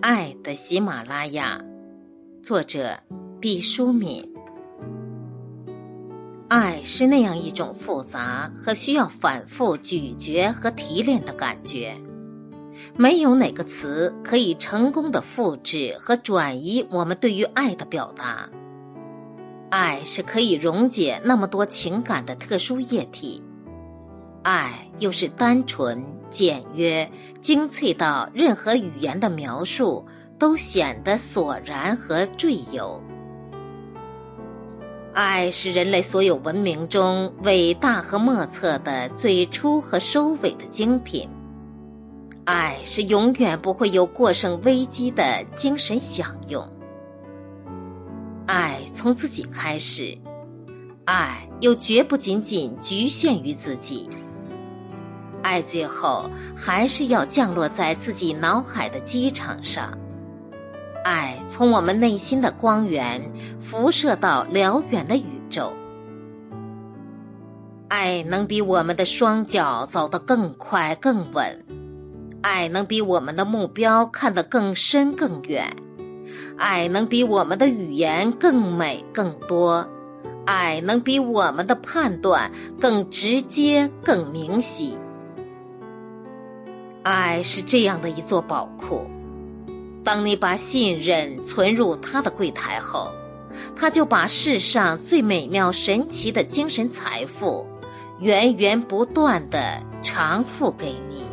爱的喜马拉雅，作者毕淑敏。爱是那样一种复杂和需要反复咀嚼和提炼的感觉，没有哪个词可以成功的复制和转移我们对于爱的表达。爱是可以溶解那么多情感的特殊液体，爱又是单纯。简约、精粹到任何语言的描述都显得索然和赘有。爱是人类所有文明中伟大和莫测的最初和收尾的精品。爱是永远不会有过剩危机的精神享用。爱从自己开始，爱又绝不仅仅局限于自己。爱最后还是要降落在自己脑海的机场上，爱从我们内心的光源辐射到辽远的宇宙。爱能比我们的双脚走得更快更稳，爱能比我们的目标看得更深更远，爱能比我们的语言更美更多，爱能比我们的判断更直接更明晰。爱是这样的一座宝库，当你把信任存入他的柜台后，他就把世上最美妙神奇的精神财富，源源不断的偿付给你。